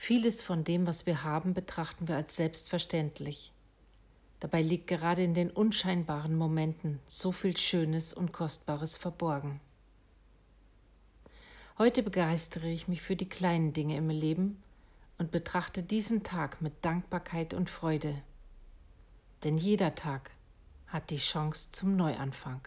Vieles von dem, was wir haben, betrachten wir als selbstverständlich. Dabei liegt gerade in den unscheinbaren Momenten so viel Schönes und Kostbares verborgen. Heute begeistere ich mich für die kleinen Dinge im Leben und betrachte diesen Tag mit Dankbarkeit und Freude. Denn jeder Tag hat die Chance zum Neuanfang.